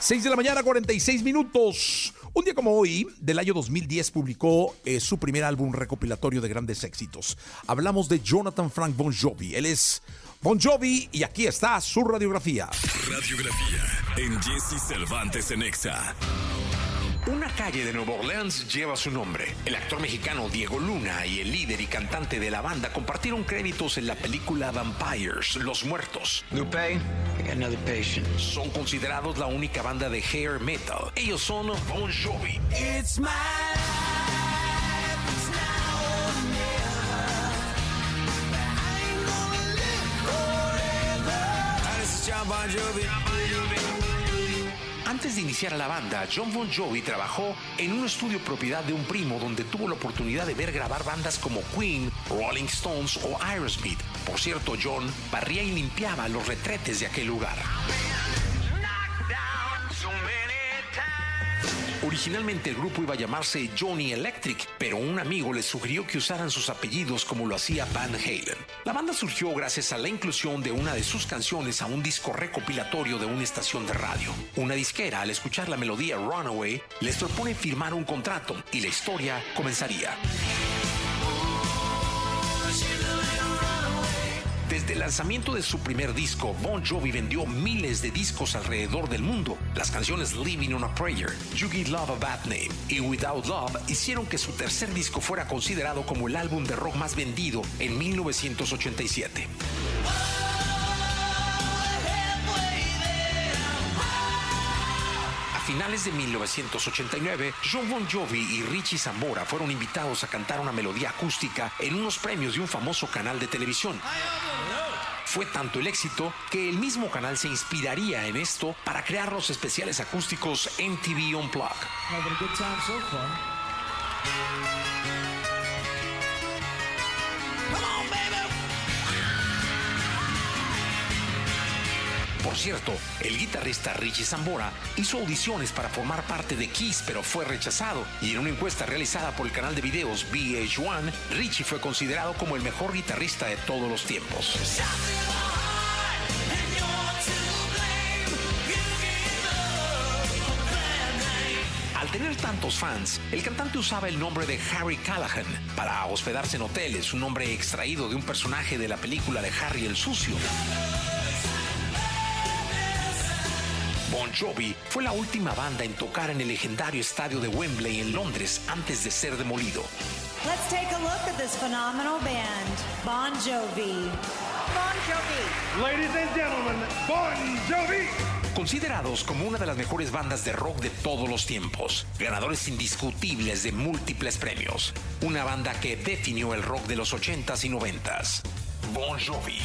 6 de la mañana, 46 minutos. Un día como hoy, del año 2010, publicó eh, su primer álbum recopilatorio de grandes éxitos. Hablamos de Jonathan Frank Bon Jovi. Él es Bon Jovi y aquí está su radiografía. Radiografía en Jesse Cervantes en Exa. Una calle de Nueva Orleans lleva su nombre. El actor mexicano Diego Luna y el líder y cantante de la banda compartieron créditos en la película Vampires, Los Muertos. Lupe, I got another patient. Son considerados la única banda de hair metal. Ellos son Bon Jovi. It's my Bon Jovi. Antes de iniciar la banda, John Bon Jovi trabajó en un estudio propiedad de un primo donde tuvo la oportunidad de ver grabar bandas como Queen, Rolling Stones o Aerosmith. Por cierto, John barría y limpiaba los retretes de aquel lugar. Originalmente el grupo iba a llamarse Johnny Electric, pero un amigo les sugirió que usaran sus apellidos como lo hacía Van Halen. La banda surgió gracias a la inclusión de una de sus canciones a un disco recopilatorio de una estación de radio. Una disquera, al escuchar la melodía Runaway, les propone firmar un contrato y la historia comenzaría. El lanzamiento de su primer disco, Bon Jovi vendió miles de discos alrededor del mundo. Las canciones Living on a Prayer, You Give Love a Bad Name y Without Love hicieron que su tercer disco fuera considerado como el álbum de rock más vendido en 1987. A finales de 1989, John Bon Jovi y Richie Zambora fueron invitados a cantar una melodía acústica en unos premios de un famoso canal de televisión. Fue tanto el éxito que el mismo canal se inspiraría en esto para crear los especiales acústicos MTV Unplugged. Por cierto, el guitarrista Richie Zambora hizo audiciones para formar parte de Kiss, pero fue rechazado. Y en una encuesta realizada por el canal de videos VH1, Richie fue considerado como el mejor guitarrista de todos los tiempos. Al tener tantos fans, el cantante usaba el nombre de Harry Callahan para hospedarse en hoteles, un nombre extraído de un personaje de la película de Harry el Sucio. Bon Jovi fue la última banda en tocar en el legendario estadio de Wembley en Londres antes de ser demolido. Let's take a look at this phenomenal band, Bon Jovi. Bon Jovi. Ladies and gentlemen, Bon Jovi. Considerados como una de las mejores bandas de rock de todos los tiempos, ganadores indiscutibles de múltiples premios, una banda que definió el rock de los 80s y 90s. Bon Jovi.